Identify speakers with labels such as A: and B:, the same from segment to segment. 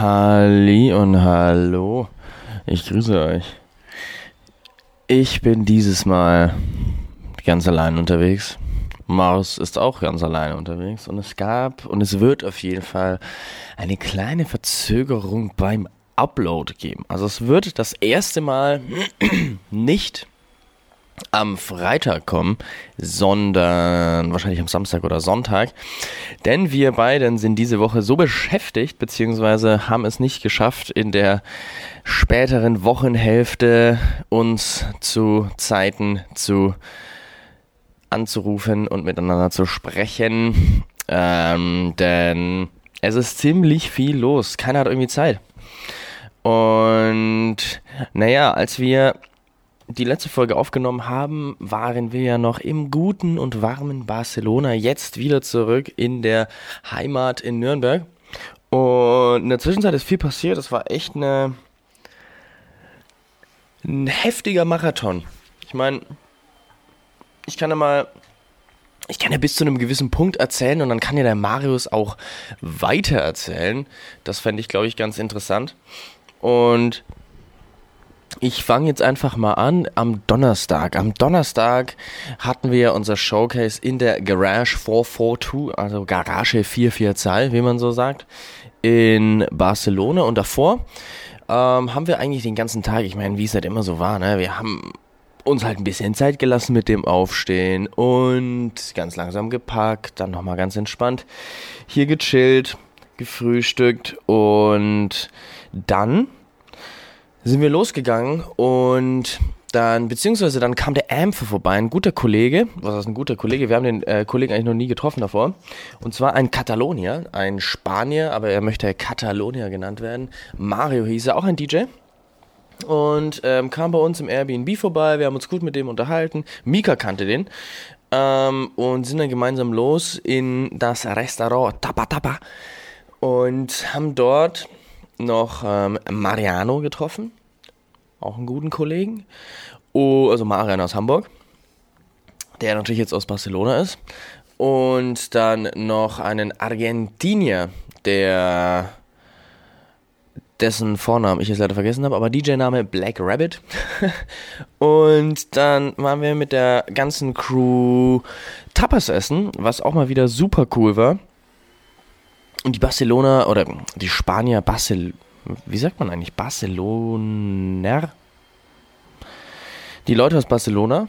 A: Halli und hallo. Ich grüße euch. Ich bin dieses Mal ganz allein unterwegs. Mars ist auch ganz alleine unterwegs und es gab und es wird auf jeden Fall eine kleine Verzögerung beim Upload geben. Also es wird das erste Mal nicht am Freitag kommen, sondern wahrscheinlich am Samstag oder Sonntag. Denn wir beiden sind diese Woche so beschäftigt, beziehungsweise haben es nicht geschafft, in der späteren Wochenhälfte uns zu Zeiten zu anzurufen und miteinander zu sprechen. Ähm, denn es ist ziemlich viel los. Keiner hat irgendwie Zeit. Und naja, als wir die letzte Folge aufgenommen haben, waren wir ja noch im guten und warmen Barcelona, jetzt wieder zurück in der Heimat in Nürnberg. Und in der Zwischenzeit ist viel passiert. Es war echt eine, ein heftiger Marathon. Ich meine, ich kann ja mal, ich kann ja bis zu einem gewissen Punkt erzählen und dann kann ja der Marius auch weiter erzählen. Das fände ich, glaube ich, ganz interessant. Und ich fange jetzt einfach mal an am Donnerstag. Am Donnerstag hatten wir unser Showcase in der Garage 442, also Garage 44 wie man so sagt, in Barcelona. Und davor ähm, haben wir eigentlich den ganzen Tag, ich meine, wie es halt immer so war, ne? wir haben uns halt ein bisschen Zeit gelassen mit dem Aufstehen und ganz langsam gepackt, dann nochmal ganz entspannt hier gechillt, gefrühstückt und dann sind wir losgegangen und dann, beziehungsweise dann kam der Ampfer vorbei, ein guter Kollege, was ist ein guter Kollege? Wir haben den äh, Kollegen eigentlich noch nie getroffen davor. Und zwar ein Katalonier, ein Spanier, aber er möchte Katalonier genannt werden. Mario hieß er, auch ein DJ. Und ähm, kam bei uns im Airbnb vorbei, wir haben uns gut mit dem unterhalten. Mika kannte den. Ähm, und sind dann gemeinsam los in das Restaurant Tapa Tapa. Und haben dort noch ähm, Mariano getroffen, auch einen guten Kollegen. Oh, also Mariano aus Hamburg, der natürlich jetzt aus Barcelona ist. Und dann noch einen Argentinier, der dessen Vornamen ich jetzt leider vergessen habe, aber DJ-Name Black Rabbit. und dann waren wir mit der ganzen Crew Tapas essen, was auch mal wieder super cool war. Und die Barcelona oder die Spanier Barcel wie sagt man eigentlich Barceloner? Die Leute aus Barcelona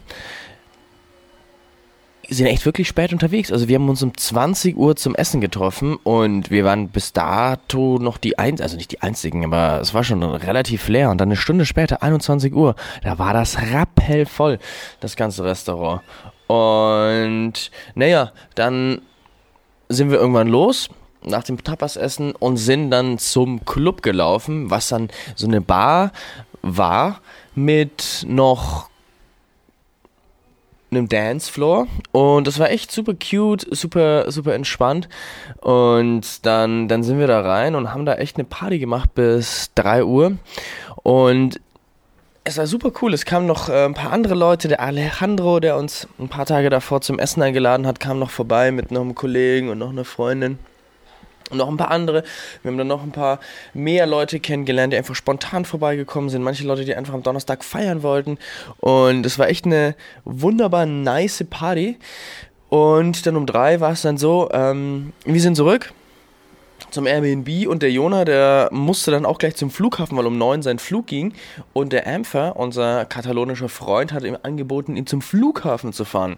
A: sind echt wirklich spät unterwegs. Also wir haben uns um 20 Uhr zum Essen getroffen und wir waren bis dato noch die einzigen, also nicht die einzigen, aber es war schon relativ leer. Und dann eine Stunde später, 21 Uhr, da war das rappellvoll, das ganze Restaurant. Und naja, dann sind wir irgendwann los nach dem Tapas-Essen und sind dann zum Club gelaufen, was dann so eine Bar war mit noch einem Dancefloor und das war echt super cute, super super entspannt und dann dann sind wir da rein und haben da echt eine Party gemacht bis 3 Uhr und es war super cool. Es kamen noch äh, ein paar andere Leute. Der Alejandro, der uns ein paar Tage davor zum Essen eingeladen hat, kam noch vorbei mit noch einem Kollegen und noch einer Freundin und noch ein paar andere. Wir haben dann noch ein paar mehr Leute kennengelernt, die einfach spontan vorbeigekommen sind. Manche Leute, die einfach am Donnerstag feiern wollten. Und es war echt eine wunderbar nice Party. Und dann um drei war es dann so, ähm, wir sind zurück zum Airbnb und der Jona, der musste dann auch gleich zum Flughafen, weil um neun sein Flug ging. Und der Ampher, unser katalonischer Freund, hat ihm angeboten, ihn zum Flughafen zu fahren.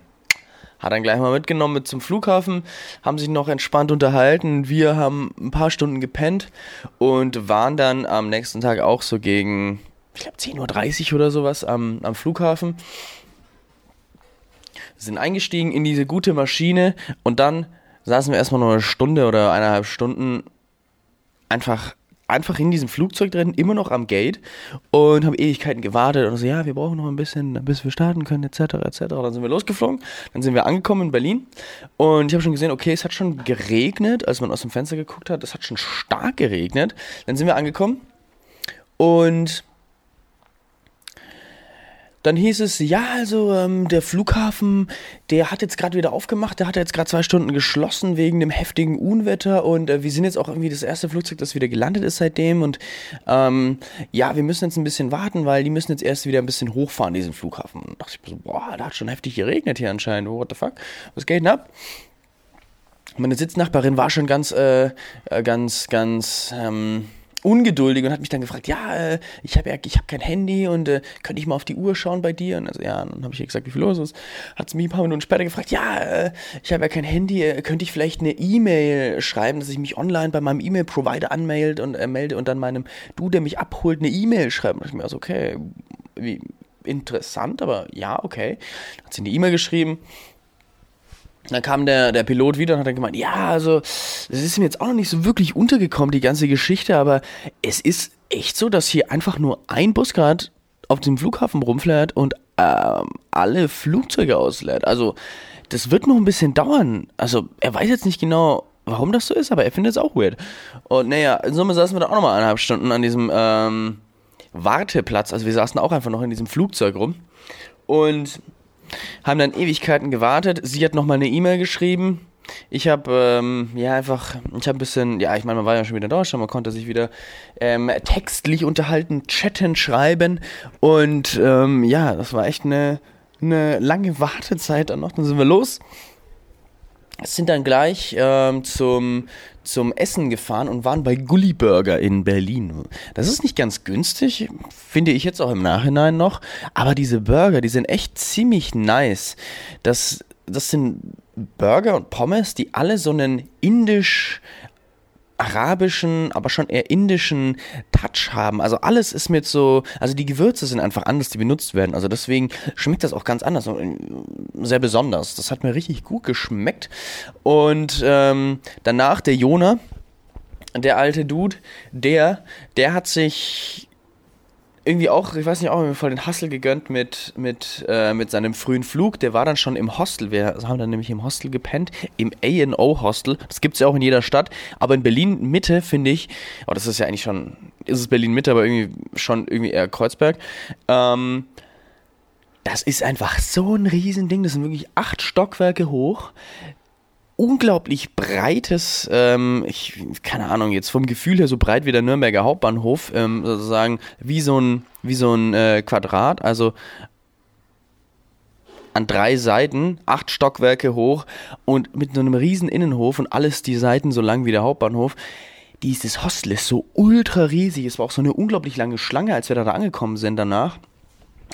A: Hat dann gleich mal mitgenommen mit zum Flughafen, haben sich noch entspannt unterhalten. Wir haben ein paar Stunden gepennt und waren dann am nächsten Tag auch so gegen, ich glaube, 10.30 Uhr oder sowas am, am Flughafen. Sind eingestiegen in diese gute Maschine und dann saßen wir erstmal noch eine Stunde oder eineinhalb Stunden einfach einfach in diesem Flugzeug drin, immer noch am Gate und haben Ewigkeiten gewartet und so, ja, wir brauchen noch ein bisschen, bis wir starten können, etc., etc. Dann sind wir losgeflogen, dann sind wir angekommen in Berlin und ich habe schon gesehen, okay, es hat schon geregnet, als man aus dem Fenster geguckt hat, es hat schon stark geregnet. Dann sind wir angekommen und dann hieß es, ja, also ähm, der Flughafen, der hat jetzt gerade wieder aufgemacht, der hat jetzt gerade zwei Stunden geschlossen wegen dem heftigen Unwetter und äh, wir sind jetzt auch irgendwie das erste Flugzeug, das wieder gelandet ist seitdem und ähm, ja, wir müssen jetzt ein bisschen warten, weil die müssen jetzt erst wieder ein bisschen hochfahren, diesen Flughafen. Und da dachte ich so, boah, da hat schon heftig geregnet hier anscheinend, what the fuck, was geht denn ab? Meine Sitznachbarin war schon ganz, äh, äh ganz, ganz, ähm, ungeduldig und hat mich dann gefragt, ja, äh, ich habe ja, ich habe kein Handy und äh, könnte ich mal auf die Uhr schauen bei dir? Und also ja, dann habe ich ihr gesagt, wie viel los ist. Hat sie mich ein paar Minuten später gefragt, ja, äh, ich habe ja kein Handy, äh, könnte ich vielleicht eine E-Mail schreiben, dass ich mich online bei meinem E-Mail-Provider anmelde und äh, melde und dann meinem Du, der mich abholt, eine E-Mail schreiben. Und ich mir also, okay, wie interessant, aber ja, okay. Hat sie eine E-Mail geschrieben dann kam der, der Pilot wieder und hat dann gemeint, ja, also, das ist mir jetzt auch noch nicht so wirklich untergekommen, die ganze Geschichte, aber es ist echt so, dass hier einfach nur ein Bus gerade auf dem Flughafen rumfährt und ähm, alle Flugzeuge auslädt. Also, das wird noch ein bisschen dauern. Also, er weiß jetzt nicht genau, warum das so ist, aber er findet es auch weird. Und naja, in Summe saßen wir da auch nochmal eineinhalb Stunden an diesem ähm, Warteplatz. Also, wir saßen auch einfach noch in diesem Flugzeug rum. Und haben dann Ewigkeiten gewartet. Sie hat nochmal eine E-Mail geschrieben. Ich habe ähm, ja einfach, ich habe ein bisschen, ja, ich meine, man war ja schon wieder in Deutschland, man konnte sich wieder ähm, textlich unterhalten, chatten, schreiben und ähm, ja, das war echt eine, eine lange Wartezeit dann noch. Dann sind wir los sind dann gleich ähm, zum, zum Essen gefahren und waren bei Gully Burger in Berlin. Das ist nicht ganz günstig, finde ich jetzt auch im Nachhinein noch, aber diese Burger, die sind echt ziemlich nice. Das, das sind Burger und Pommes, die alle so einen indisch arabischen, aber schon eher indischen Touch haben. Also alles ist mit so, also die Gewürze sind einfach anders, die benutzt werden. Also deswegen schmeckt das auch ganz anders und sehr besonders. Das hat mir richtig gut geschmeckt. Und ähm, danach der Jona, der alte Dude, der, der hat sich irgendwie auch, ich weiß nicht, auch irgendwie voll den Hustle gegönnt mit, mit, äh, mit seinem frühen Flug. Der war dann schon im Hostel. Wir haben dann nämlich im Hostel gepennt, im A&O Hostel. Das gibt es ja auch in jeder Stadt. Aber in Berlin Mitte finde ich, oh, das ist ja eigentlich schon, ist es Berlin Mitte, aber irgendwie schon irgendwie eher Kreuzberg. Ähm, das ist einfach so ein Riesending. Das sind wirklich acht Stockwerke hoch unglaublich breites, ähm, ich, keine Ahnung, jetzt vom Gefühl her so breit wie der Nürnberger Hauptbahnhof, ähm, sozusagen wie so ein, wie so ein äh, Quadrat, also an drei Seiten, acht Stockwerke hoch und mit so einem riesen Innenhof und alles die Seiten so lang wie der Hauptbahnhof. Dieses Hostel ist so ultra riesig, es war auch so eine unglaublich lange Schlange, als wir da angekommen sind danach.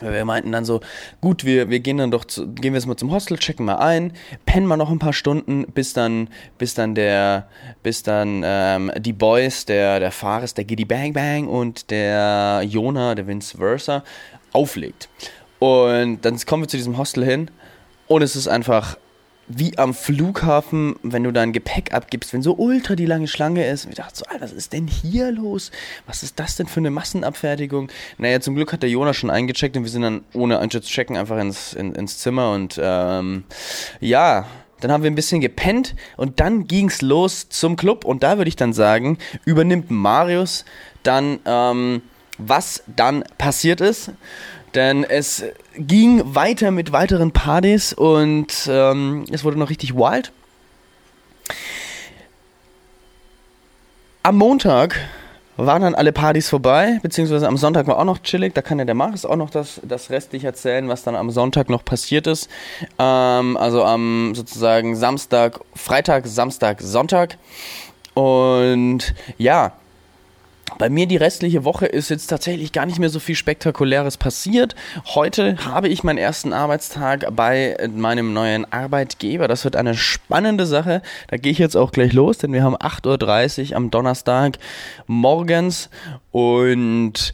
A: Wir meinten dann so, gut, wir, wir gehen dann doch, zu, gehen wir jetzt mal zum Hostel, checken mal ein, pennen mal noch ein paar Stunden, bis dann, bis dann der, bis dann ähm, die Boys, der, der Fares, der Giddy Bang Bang und der Jona, der Vince Versa, auflegt. Und dann kommen wir zu diesem Hostel hin und es ist einfach wie am Flughafen, wenn du dein Gepäck abgibst, wenn so ultra die lange Schlange ist. Und ich dachte so, Alter, was ist denn hier los? Was ist das denn für eine Massenabfertigung? Naja, zum Glück hat der Jonas schon eingecheckt und wir sind dann ohne einzuchecken einfach ins, in, ins Zimmer und ähm, ja, dann haben wir ein bisschen gepennt und dann ging's los zum Club und da würde ich dann sagen, übernimmt Marius dann, ähm, was dann passiert ist. Denn es ging weiter mit weiteren Partys und ähm, es wurde noch richtig wild. Am Montag waren dann alle Partys vorbei, beziehungsweise am Sonntag war auch noch chillig. Da kann ja der Marius auch noch das, das restlich erzählen, was dann am Sonntag noch passiert ist. Ähm, also am sozusagen Samstag, Freitag, Samstag, Sonntag. Und ja, bei mir die restliche Woche ist jetzt tatsächlich gar nicht mehr so viel Spektakuläres passiert. Heute habe ich meinen ersten Arbeitstag bei meinem neuen Arbeitgeber. Das wird eine spannende Sache. Da gehe ich jetzt auch gleich los, denn wir haben 8.30 Uhr am Donnerstag morgens und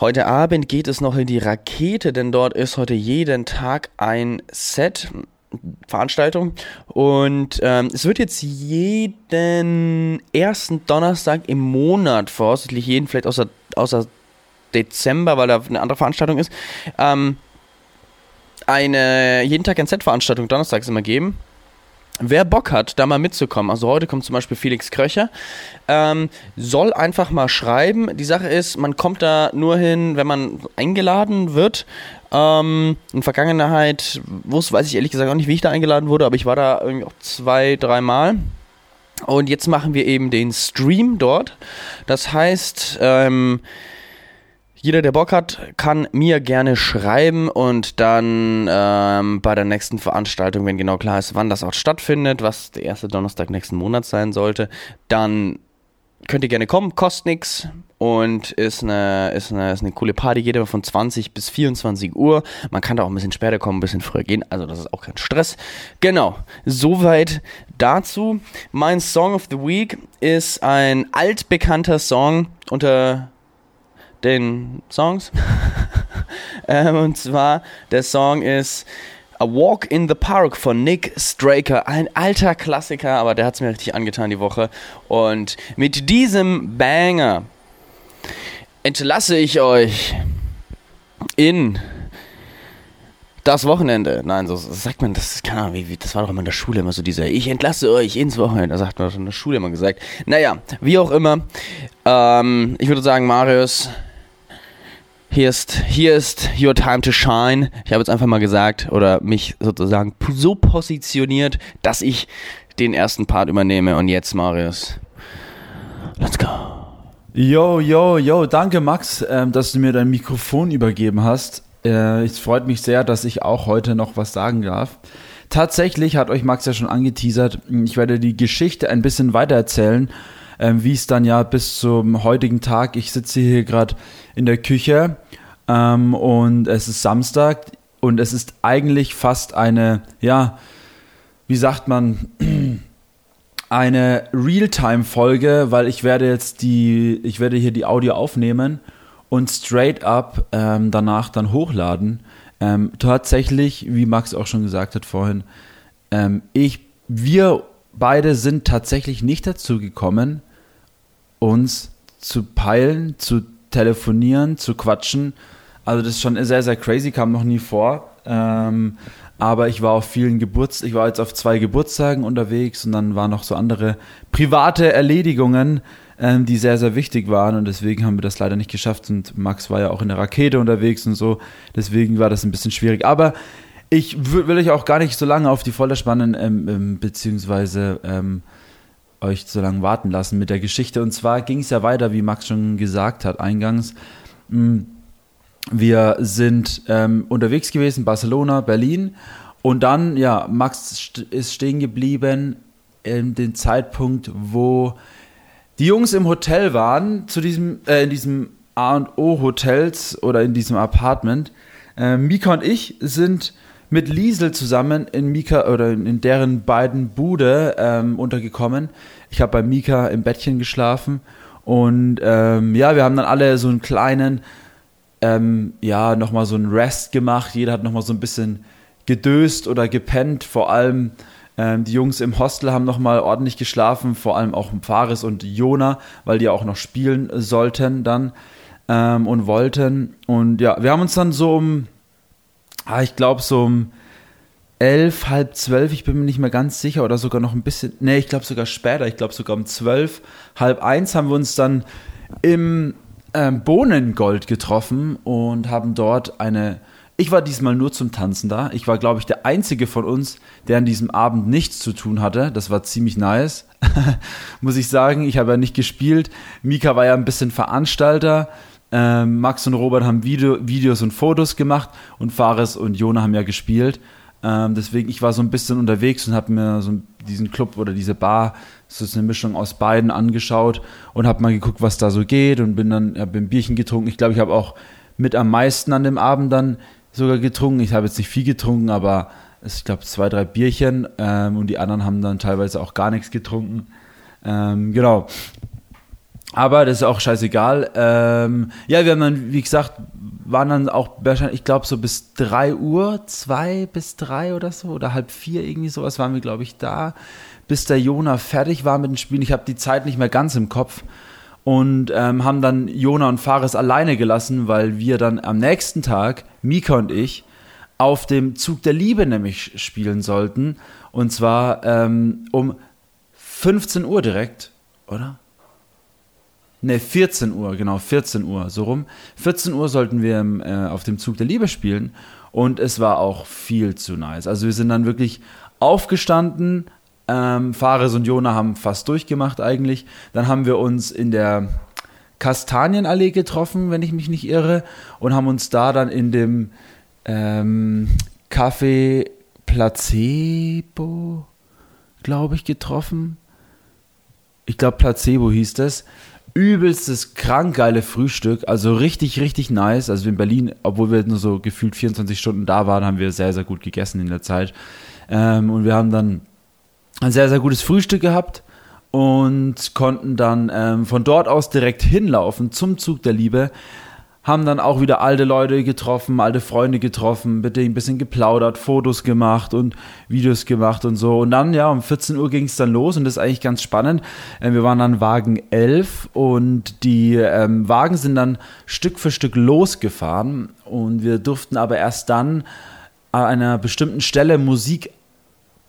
A: Heute Abend geht es noch in die Rakete, denn dort ist heute jeden Tag ein Set. Veranstaltung. Und ähm, es wird jetzt jeden ersten Donnerstag im Monat, voraussichtlich jeden, vielleicht außer, außer Dezember, weil da eine andere Veranstaltung ist, ähm, eine jeden Tag ein Set-Veranstaltung donnerstags immer geben. Wer Bock hat, da mal mitzukommen, also heute kommt zum Beispiel Felix Kröcher, ähm, soll einfach mal schreiben. Die Sache ist, man kommt da nur hin, wenn man eingeladen wird. Ähm, in Vergangenheit wusste, weiß ich ehrlich gesagt auch nicht, wie ich da eingeladen wurde, aber ich war da irgendwie auch zwei, dreimal. Und jetzt machen wir eben den Stream dort. Das heißt, ähm, jeder, der Bock hat, kann mir gerne schreiben und dann ähm, bei der nächsten Veranstaltung, wenn genau klar ist, wann das auch stattfindet, was der erste Donnerstag nächsten Monat sein sollte, dann könnt ihr gerne kommen, kostet nichts und ist eine, ist, eine, ist eine coole Party, geht immer von 20 bis 24 Uhr. Man kann da auch ein bisschen später kommen, ein bisschen früher gehen, also das ist auch kein Stress. Genau, soweit dazu. Mein Song of the Week ist ein altbekannter Song unter den Songs. ähm, und zwar, der Song ist A Walk in the Park von Nick Straker. Ein alter Klassiker, aber der hat es mir richtig angetan die Woche. Und mit diesem Banger entlasse ich euch in das Wochenende. Nein, so sagt man, das, keine Ahnung, wie, wie, das war doch immer in der Schule immer so dieser, ich entlasse euch ins Wochenende. Das sagt man schon in der Schule immer gesagt. Naja, wie auch immer. Ähm, ich würde sagen, Marius, hier ist, hier ist your time to shine. Ich habe jetzt einfach mal gesagt oder mich sozusagen so positioniert, dass ich den ersten Part übernehme. Und jetzt, Marius, let's go.
B: Yo, yo, yo, danke Max, ähm, dass du mir dein Mikrofon übergeben hast. Äh, es freut mich sehr, dass ich auch heute noch was sagen darf. Tatsächlich hat euch Max ja schon angeteasert, ich werde die Geschichte ein bisschen weitererzählen ähm, wie es dann ja bis zum heutigen Tag, ich sitze hier gerade in der Küche ähm, und es ist Samstag und es ist eigentlich fast eine, ja, wie sagt man, eine Realtime-Folge, weil ich werde jetzt die, ich werde hier die Audio aufnehmen und straight up ähm, danach dann hochladen. Ähm, tatsächlich, wie Max auch schon gesagt hat vorhin, ähm, ich, wir beide sind tatsächlich nicht dazu gekommen, uns zu peilen, zu telefonieren, zu quatschen. Also das ist schon sehr, sehr crazy, kam noch nie vor. Ähm, aber ich war auf vielen Geburts, ich war jetzt auf zwei Geburtstagen unterwegs und dann waren noch so andere private Erledigungen, ähm, die sehr, sehr wichtig waren und deswegen haben wir das leider nicht geschafft und Max war ja auch in der Rakete unterwegs und so, deswegen war das ein bisschen schwierig. Aber ich will euch auch gar nicht so lange auf die Folter spannen, ähm, ähm, beziehungsweise ähm, euch so lange warten lassen mit der Geschichte. Und zwar ging es ja weiter, wie Max schon gesagt hat, eingangs. Mm, wir sind ähm, unterwegs gewesen, Barcelona, Berlin. Und dann, ja, Max ist stehen geblieben in dem Zeitpunkt, wo die Jungs im Hotel waren, zu diesem, äh, in diesem A&O Hotels oder in diesem Apartment. Äh, Mika und ich sind mit Liesel zusammen in Mika oder in deren beiden Bude ähm, untergekommen. Ich habe bei Mika im Bettchen geschlafen und ähm, ja, wir haben dann alle so einen kleinen, ähm, ja, nochmal so einen Rest gemacht. Jeder hat nochmal so ein bisschen gedöst oder gepennt. Vor allem ähm, die Jungs im Hostel haben nochmal ordentlich geschlafen, vor allem auch Fares und Jona, weil die auch noch spielen sollten dann ähm, und wollten. Und ja, wir haben uns dann so um ah, ich glaube so um elf, halb zwölf, ich bin mir nicht mehr ganz sicher, oder sogar noch ein bisschen, nee, ich glaube sogar später, ich glaube sogar um zwölf, halb eins haben wir uns dann im ähm, Bohnengold getroffen und haben dort eine, ich war diesmal nur zum Tanzen da, ich war glaube ich der einzige von uns, der an diesem Abend nichts zu tun hatte, das war ziemlich nice, muss ich sagen, ich habe ja nicht gespielt, Mika war ja ein bisschen Veranstalter, ähm, Max und Robert haben Video, Videos und Fotos gemacht und Fares und Jona haben ja gespielt. Ähm, deswegen, ich war so ein bisschen unterwegs und habe mir so diesen Club oder diese Bar, das ist eine Mischung aus beiden, angeschaut und habe mal geguckt, was da so geht und bin dann, habe ein Bierchen getrunken. Ich glaube, ich habe auch mit am meisten an dem Abend dann sogar getrunken. Ich habe jetzt nicht viel getrunken, aber ich glaube zwei, drei Bierchen ähm, und die anderen haben dann teilweise auch gar nichts getrunken. Ähm, genau. Aber das ist auch scheißegal. Ähm, ja, wir haben dann, wie gesagt, waren dann auch wahrscheinlich, ich glaube, so bis 3 Uhr, 2 bis 3 oder so, oder halb vier irgendwie sowas waren wir, glaube ich, da, bis der Jona fertig war mit dem Spielen. Ich habe die Zeit nicht mehr ganz im Kopf und ähm, haben dann Jona und Fares alleine gelassen, weil wir dann am nächsten Tag, Mika und ich, auf dem Zug der Liebe nämlich spielen sollten. Und zwar ähm, um 15 Uhr direkt, oder? Ne, 14 Uhr, genau, 14 Uhr, so rum. 14 Uhr sollten wir äh, auf dem Zug der Liebe spielen und es war auch viel zu nice. Also wir sind dann wirklich aufgestanden, ähm, Fares und Jona haben fast durchgemacht eigentlich. Dann haben wir uns in der Kastanienallee getroffen, wenn ich mich nicht irre, und haben uns da dann in dem ähm, Café Placebo, glaube ich, getroffen. Ich glaube, Placebo hieß das. Übelstes, krank geile Frühstück. Also richtig, richtig nice. Also in Berlin, obwohl wir nur so gefühlt 24 Stunden da waren, haben wir sehr, sehr gut gegessen in der Zeit. Ähm, und wir haben dann ein sehr, sehr gutes Frühstück gehabt und konnten dann ähm, von dort aus direkt hinlaufen zum Zug der Liebe haben dann auch wieder alte Leute getroffen, alte Freunde getroffen, mit denen ein bisschen geplaudert, Fotos gemacht und Videos gemacht und so. Und dann, ja, um 14 Uhr ging es dann los und das ist eigentlich ganz spannend. Äh, wir waren dann Wagen 11 und die ähm, Wagen sind dann Stück für Stück losgefahren und wir durften aber erst dann an einer bestimmten Stelle Musik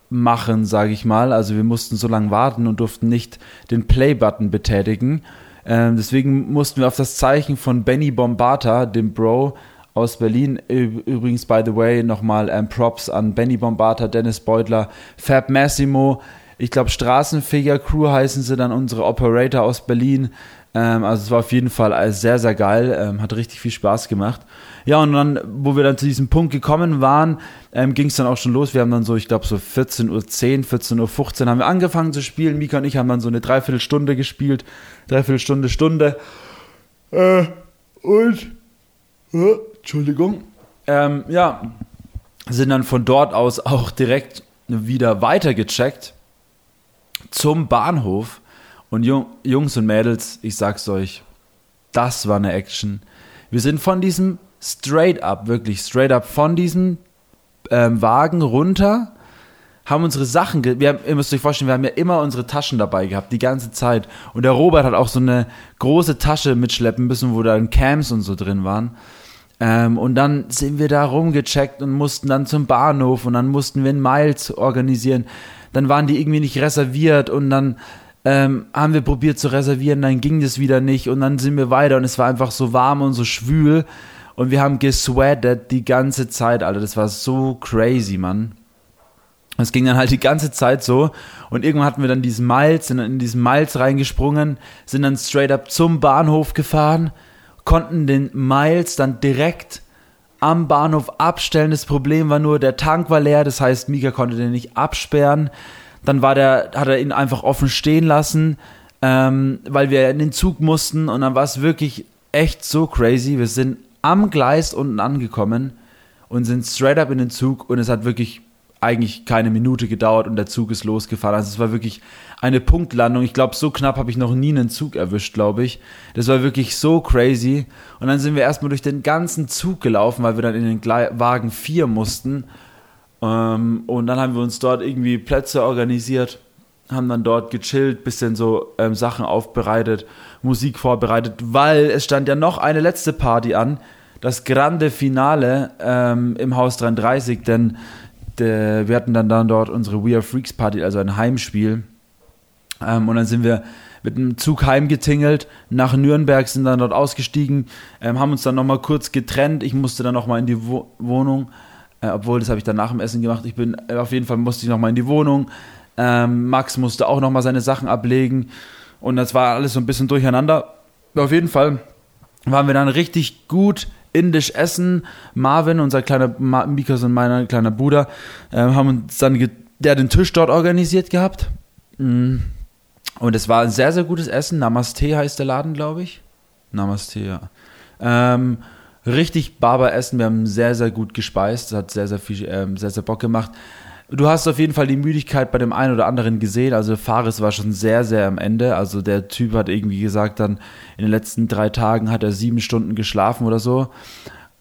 B: machen, sage ich mal. Also wir mussten so lange warten und durften nicht den Play-Button betätigen. Ähm, deswegen mussten wir auf das Zeichen von Benny Bombata, dem Bro aus Berlin, übrigens, by the way, nochmal ähm, Props an Benny Bombata, Dennis Beutler, Fab Massimo, ich glaube Straßenfeger Crew heißen sie dann, unsere Operator aus Berlin. Ähm, also es war auf jeden Fall sehr, sehr geil, ähm, hat richtig viel Spaß gemacht. Ja, und dann, wo wir dann zu diesem Punkt gekommen waren, ähm, ging es dann auch schon los. Wir haben dann so, ich glaube, so 14.10 Uhr, 14.15 Uhr haben wir angefangen zu spielen. Mika und ich haben dann so eine Dreiviertelstunde gespielt. Dreiviertelstunde, Stunde. Äh, und, äh, Entschuldigung. Ähm, ja, sind dann von dort aus auch direkt wieder weitergecheckt zum Bahnhof. Und Jungs und Mädels, ich sag's euch, das war eine Action. Wir sind von diesem straight up, wirklich straight up von diesem ähm, Wagen runter, haben unsere Sachen, wir haben, ihr müsst euch vorstellen, wir haben ja immer unsere Taschen dabei gehabt, die ganze Zeit. Und der Robert hat auch so eine große Tasche mitschleppen müssen, wo dann Cams und so drin waren. Ähm, und dann sind wir da rumgecheckt und mussten dann zum Bahnhof und dann mussten wir einen Miles organisieren. Dann waren die irgendwie nicht reserviert und dann ähm, haben wir probiert zu reservieren, dann ging das wieder nicht und dann sind wir weiter und es war einfach so warm und so schwül und wir haben gesweatet die ganze Zeit, Alter. Das war so crazy, Mann. Es ging dann halt die ganze Zeit so. Und irgendwann hatten wir dann diesen Miles, sind dann in diesen Miles reingesprungen, sind dann straight up zum Bahnhof gefahren, konnten den Miles dann direkt am Bahnhof abstellen. Das Problem war nur, der Tank war leer, das heißt, Mika konnte den nicht absperren. Dann war der, hat er ihn einfach offen stehen lassen, ähm, weil wir in den Zug mussten und dann war es wirklich echt so crazy. Wir sind am Gleis unten angekommen und sind straight up in den Zug und es hat wirklich eigentlich keine Minute gedauert und der Zug ist losgefahren. Also es war wirklich eine Punktlandung. Ich glaube, so knapp habe ich noch nie einen Zug erwischt, glaube ich. Das war wirklich so crazy. Und dann sind wir erstmal durch den ganzen Zug gelaufen, weil wir dann in den Wagen 4 mussten. Ähm, und dann haben wir uns dort irgendwie Plätze organisiert, haben dann dort gechillt, bisschen so ähm, Sachen aufbereitet Musik vorbereitet, weil es stand ja noch eine letzte Party an, das Grande Finale ähm, im Haus 33, denn de, wir hatten dann, dann dort unsere We Are Freaks Party, also ein Heimspiel. Ähm, und dann sind wir mit einem Zug heimgetingelt, nach Nürnberg, sind dann dort ausgestiegen, ähm, haben uns dann nochmal kurz getrennt. Ich musste dann nochmal in die Wo Wohnung, äh, obwohl das habe ich dann nach dem Essen gemacht. Ich bin, äh, auf jeden Fall musste ich nochmal in die Wohnung. Ähm, Max musste auch nochmal seine Sachen ablegen. Und das war alles so ein bisschen durcheinander. Auf jeden Fall waren wir dann richtig gut indisch essen. Marvin, unser kleiner Mikas und mein kleiner Bruder, äh, haben uns dann der den Tisch dort organisiert gehabt. Mm. Und es war ein sehr, sehr gutes Essen. Namaste heißt der Laden, glaube ich. Namaste, ja. Ähm, richtig Barber Essen. Wir haben sehr, sehr gut gespeist. Das hat sehr, sehr viel, ähm, sehr, sehr Bock gemacht. Du hast auf jeden Fall die Müdigkeit bei dem einen oder anderen gesehen. Also Fares war schon sehr, sehr am Ende. Also der Typ hat irgendwie gesagt, dann in den letzten drei Tagen hat er sieben Stunden geschlafen oder so.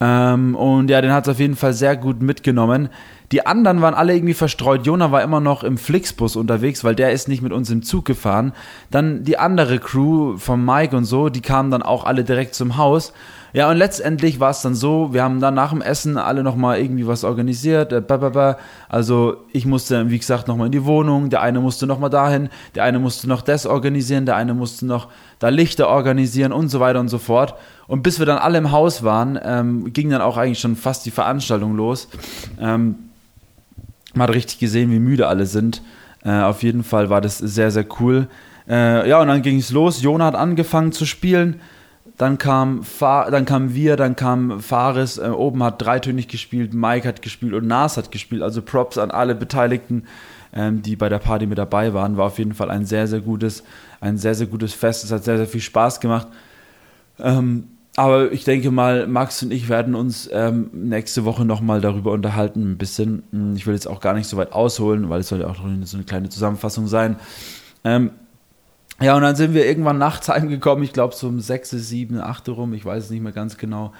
B: Ähm, und ja, den hat es auf jeden Fall sehr gut mitgenommen. Die anderen waren alle irgendwie verstreut. Jona war immer noch im Flixbus unterwegs, weil der ist nicht mit uns im Zug gefahren. Dann die andere Crew von Mike und so, die kamen dann auch alle direkt zum Haus. Ja, und letztendlich war es dann so, wir haben dann nach dem Essen alle nochmal irgendwie was organisiert. Äh, also ich musste, wie gesagt, nochmal in die Wohnung, der eine musste nochmal dahin, der eine musste noch das organisieren, der eine musste noch da Lichter organisieren und so weiter und so fort. Und bis wir dann alle im Haus waren, ähm, ging dann auch eigentlich schon fast die Veranstaltung los. Ähm, man hat richtig gesehen, wie müde alle sind. Äh, auf jeden Fall war das sehr, sehr cool. Äh, ja, und dann ging es los. Jona hat angefangen zu spielen. Dann kam, Fa dann kam wir, dann kam Fares, äh, oben hat dreitönig gespielt, Mike hat gespielt und Nas hat gespielt. Also Props an alle Beteiligten, ähm, die bei der Party mit dabei waren. War auf jeden Fall ein sehr, sehr gutes, ein sehr, sehr gutes Fest. Es hat sehr, sehr viel Spaß gemacht. Ähm, aber ich denke mal, Max und ich werden uns ähm, nächste Woche nochmal darüber unterhalten, ein bisschen. Hm, ich will jetzt auch gar nicht so weit ausholen, weil es soll ja auch so eine kleine Zusammenfassung sein. Ähm, ja, und dann sind wir irgendwann nachts heimgekommen, ich glaube so um 6, 7, 8 rum, ich weiß es nicht mehr ganz genau.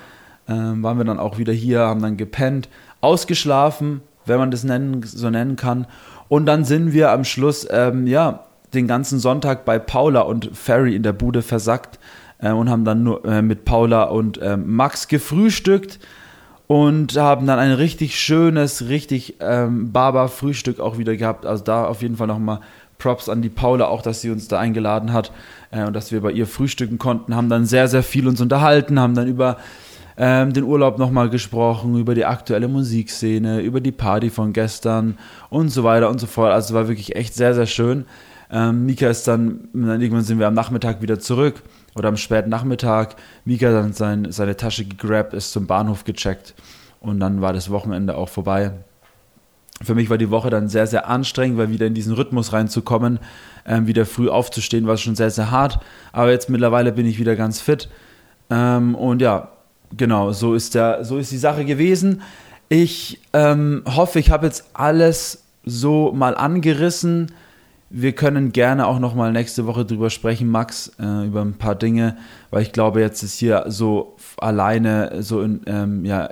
B: Ähm, waren wir dann auch wieder hier, haben dann gepennt, ausgeschlafen, wenn man das nennen, so nennen kann. Und dann sind wir am Schluss, ähm, ja, den ganzen Sonntag bei Paula und Ferry in der Bude versackt äh, und haben dann nur äh, mit Paula und äh, Max gefrühstückt und haben dann ein richtig schönes, richtig ähm, Barber-Frühstück auch wieder gehabt. Also da auf jeden Fall nochmal Props an die Paula, auch dass sie uns da eingeladen hat äh, und dass wir bei ihr frühstücken konnten, haben dann sehr, sehr viel uns unterhalten, haben dann über ähm, den Urlaub nochmal gesprochen, über die aktuelle Musikszene, über die Party von gestern und so weiter und so fort. Also war wirklich echt sehr, sehr schön. Ähm, Mika ist dann, dann irgendwann sind wir am Nachmittag wieder zurück oder am späten Nachmittag. Mika dann sein, seine Tasche gegrabt, ist zum Bahnhof gecheckt und dann war das Wochenende auch vorbei für mich war die Woche dann sehr, sehr anstrengend, weil wieder in diesen Rhythmus reinzukommen, ähm, wieder früh aufzustehen, war schon sehr, sehr hart. Aber jetzt mittlerweile bin ich wieder ganz fit. Ähm, und ja, genau, so ist, der, so ist die Sache gewesen. Ich ähm, hoffe, ich habe jetzt alles so mal angerissen. Wir können gerne auch noch mal nächste Woche drüber sprechen, Max, äh, über ein paar Dinge, weil ich glaube, jetzt ist hier so alleine so in, ähm, ja,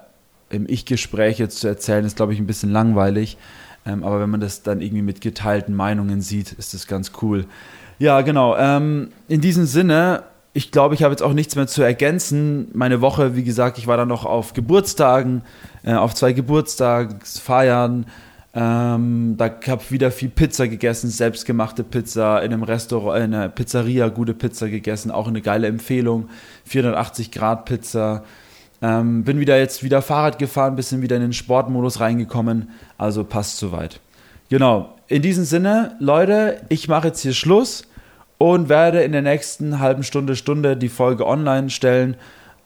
B: im Ich-Gespräch jetzt zu erzählen, ist, glaube ich, ein bisschen langweilig. Ähm, aber wenn man das dann irgendwie mit geteilten Meinungen sieht, ist das ganz cool. Ja, genau. Ähm, in diesem Sinne, ich glaube, ich habe jetzt auch nichts mehr zu ergänzen. Meine Woche, wie gesagt, ich war dann noch auf Geburtstagen, äh, auf zwei Geburtstagsfeiern. Ähm, da habe ich wieder viel Pizza gegessen, selbstgemachte Pizza in einem Restaurant, in einer Pizzeria gute Pizza gegessen, auch eine geile Empfehlung. 480 Grad Pizza. Ähm, bin wieder jetzt wieder Fahrrad gefahren, bisschen wieder in den Sportmodus reingekommen. Also passt soweit. Genau. In diesem Sinne, Leute, ich mache jetzt hier Schluss und werde in der nächsten halben Stunde, Stunde die Folge online stellen.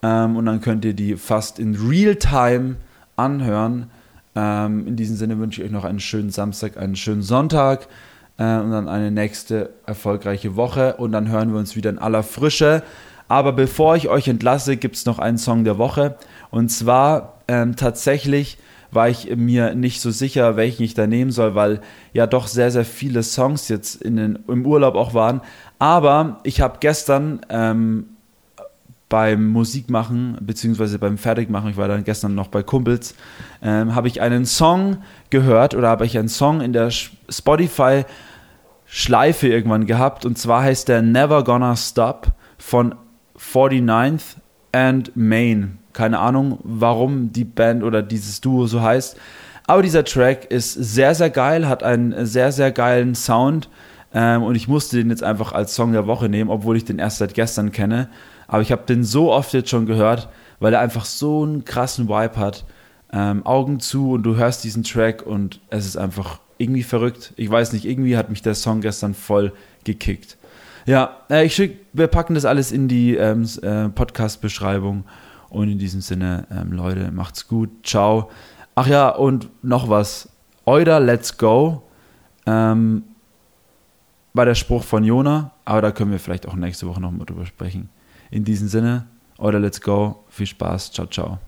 B: Ähm, und dann könnt ihr die fast in Real-Time anhören. Ähm, in diesem Sinne wünsche ich euch noch einen schönen Samstag, einen schönen Sonntag äh, und dann eine nächste erfolgreiche Woche. Und dann hören wir uns wieder in aller Frische. Aber bevor ich euch entlasse, gibt es noch einen Song der Woche. Und zwar ähm, tatsächlich war ich mir nicht so sicher, welchen ich da nehmen soll, weil ja doch sehr, sehr viele Songs jetzt in den, im Urlaub auch waren. Aber ich habe gestern ähm, beim Musikmachen, beziehungsweise beim Fertigmachen, ich war dann gestern noch bei Kumpels, ähm, habe ich einen Song gehört oder habe ich einen Song in der Spotify Schleife irgendwann gehabt und zwar heißt der Never Gonna Stop von 49th and Main. Keine Ahnung, warum die Band oder dieses Duo so heißt. Aber dieser Track ist sehr, sehr geil, hat einen sehr, sehr geilen Sound. Ähm, und ich musste den jetzt einfach als Song der Woche nehmen, obwohl ich den erst seit gestern kenne. Aber ich habe den so oft jetzt schon gehört, weil er einfach so einen krassen Vibe hat. Ähm, Augen zu und du hörst diesen Track und es ist einfach irgendwie verrückt. Ich weiß nicht, irgendwie hat mich der Song gestern voll gekickt. Ja, äh, ich schick, wir packen das alles in die ähm, äh, Podcast-Beschreibung. Und in diesem Sinne, ähm, Leute, macht's gut. Ciao. Ach ja, und noch was. Euder Let's Go ähm, war der Spruch von Jona, aber da können wir vielleicht auch nächste Woche nochmal drüber sprechen. In diesem Sinne, Euder Let's Go. Viel Spaß. Ciao, ciao.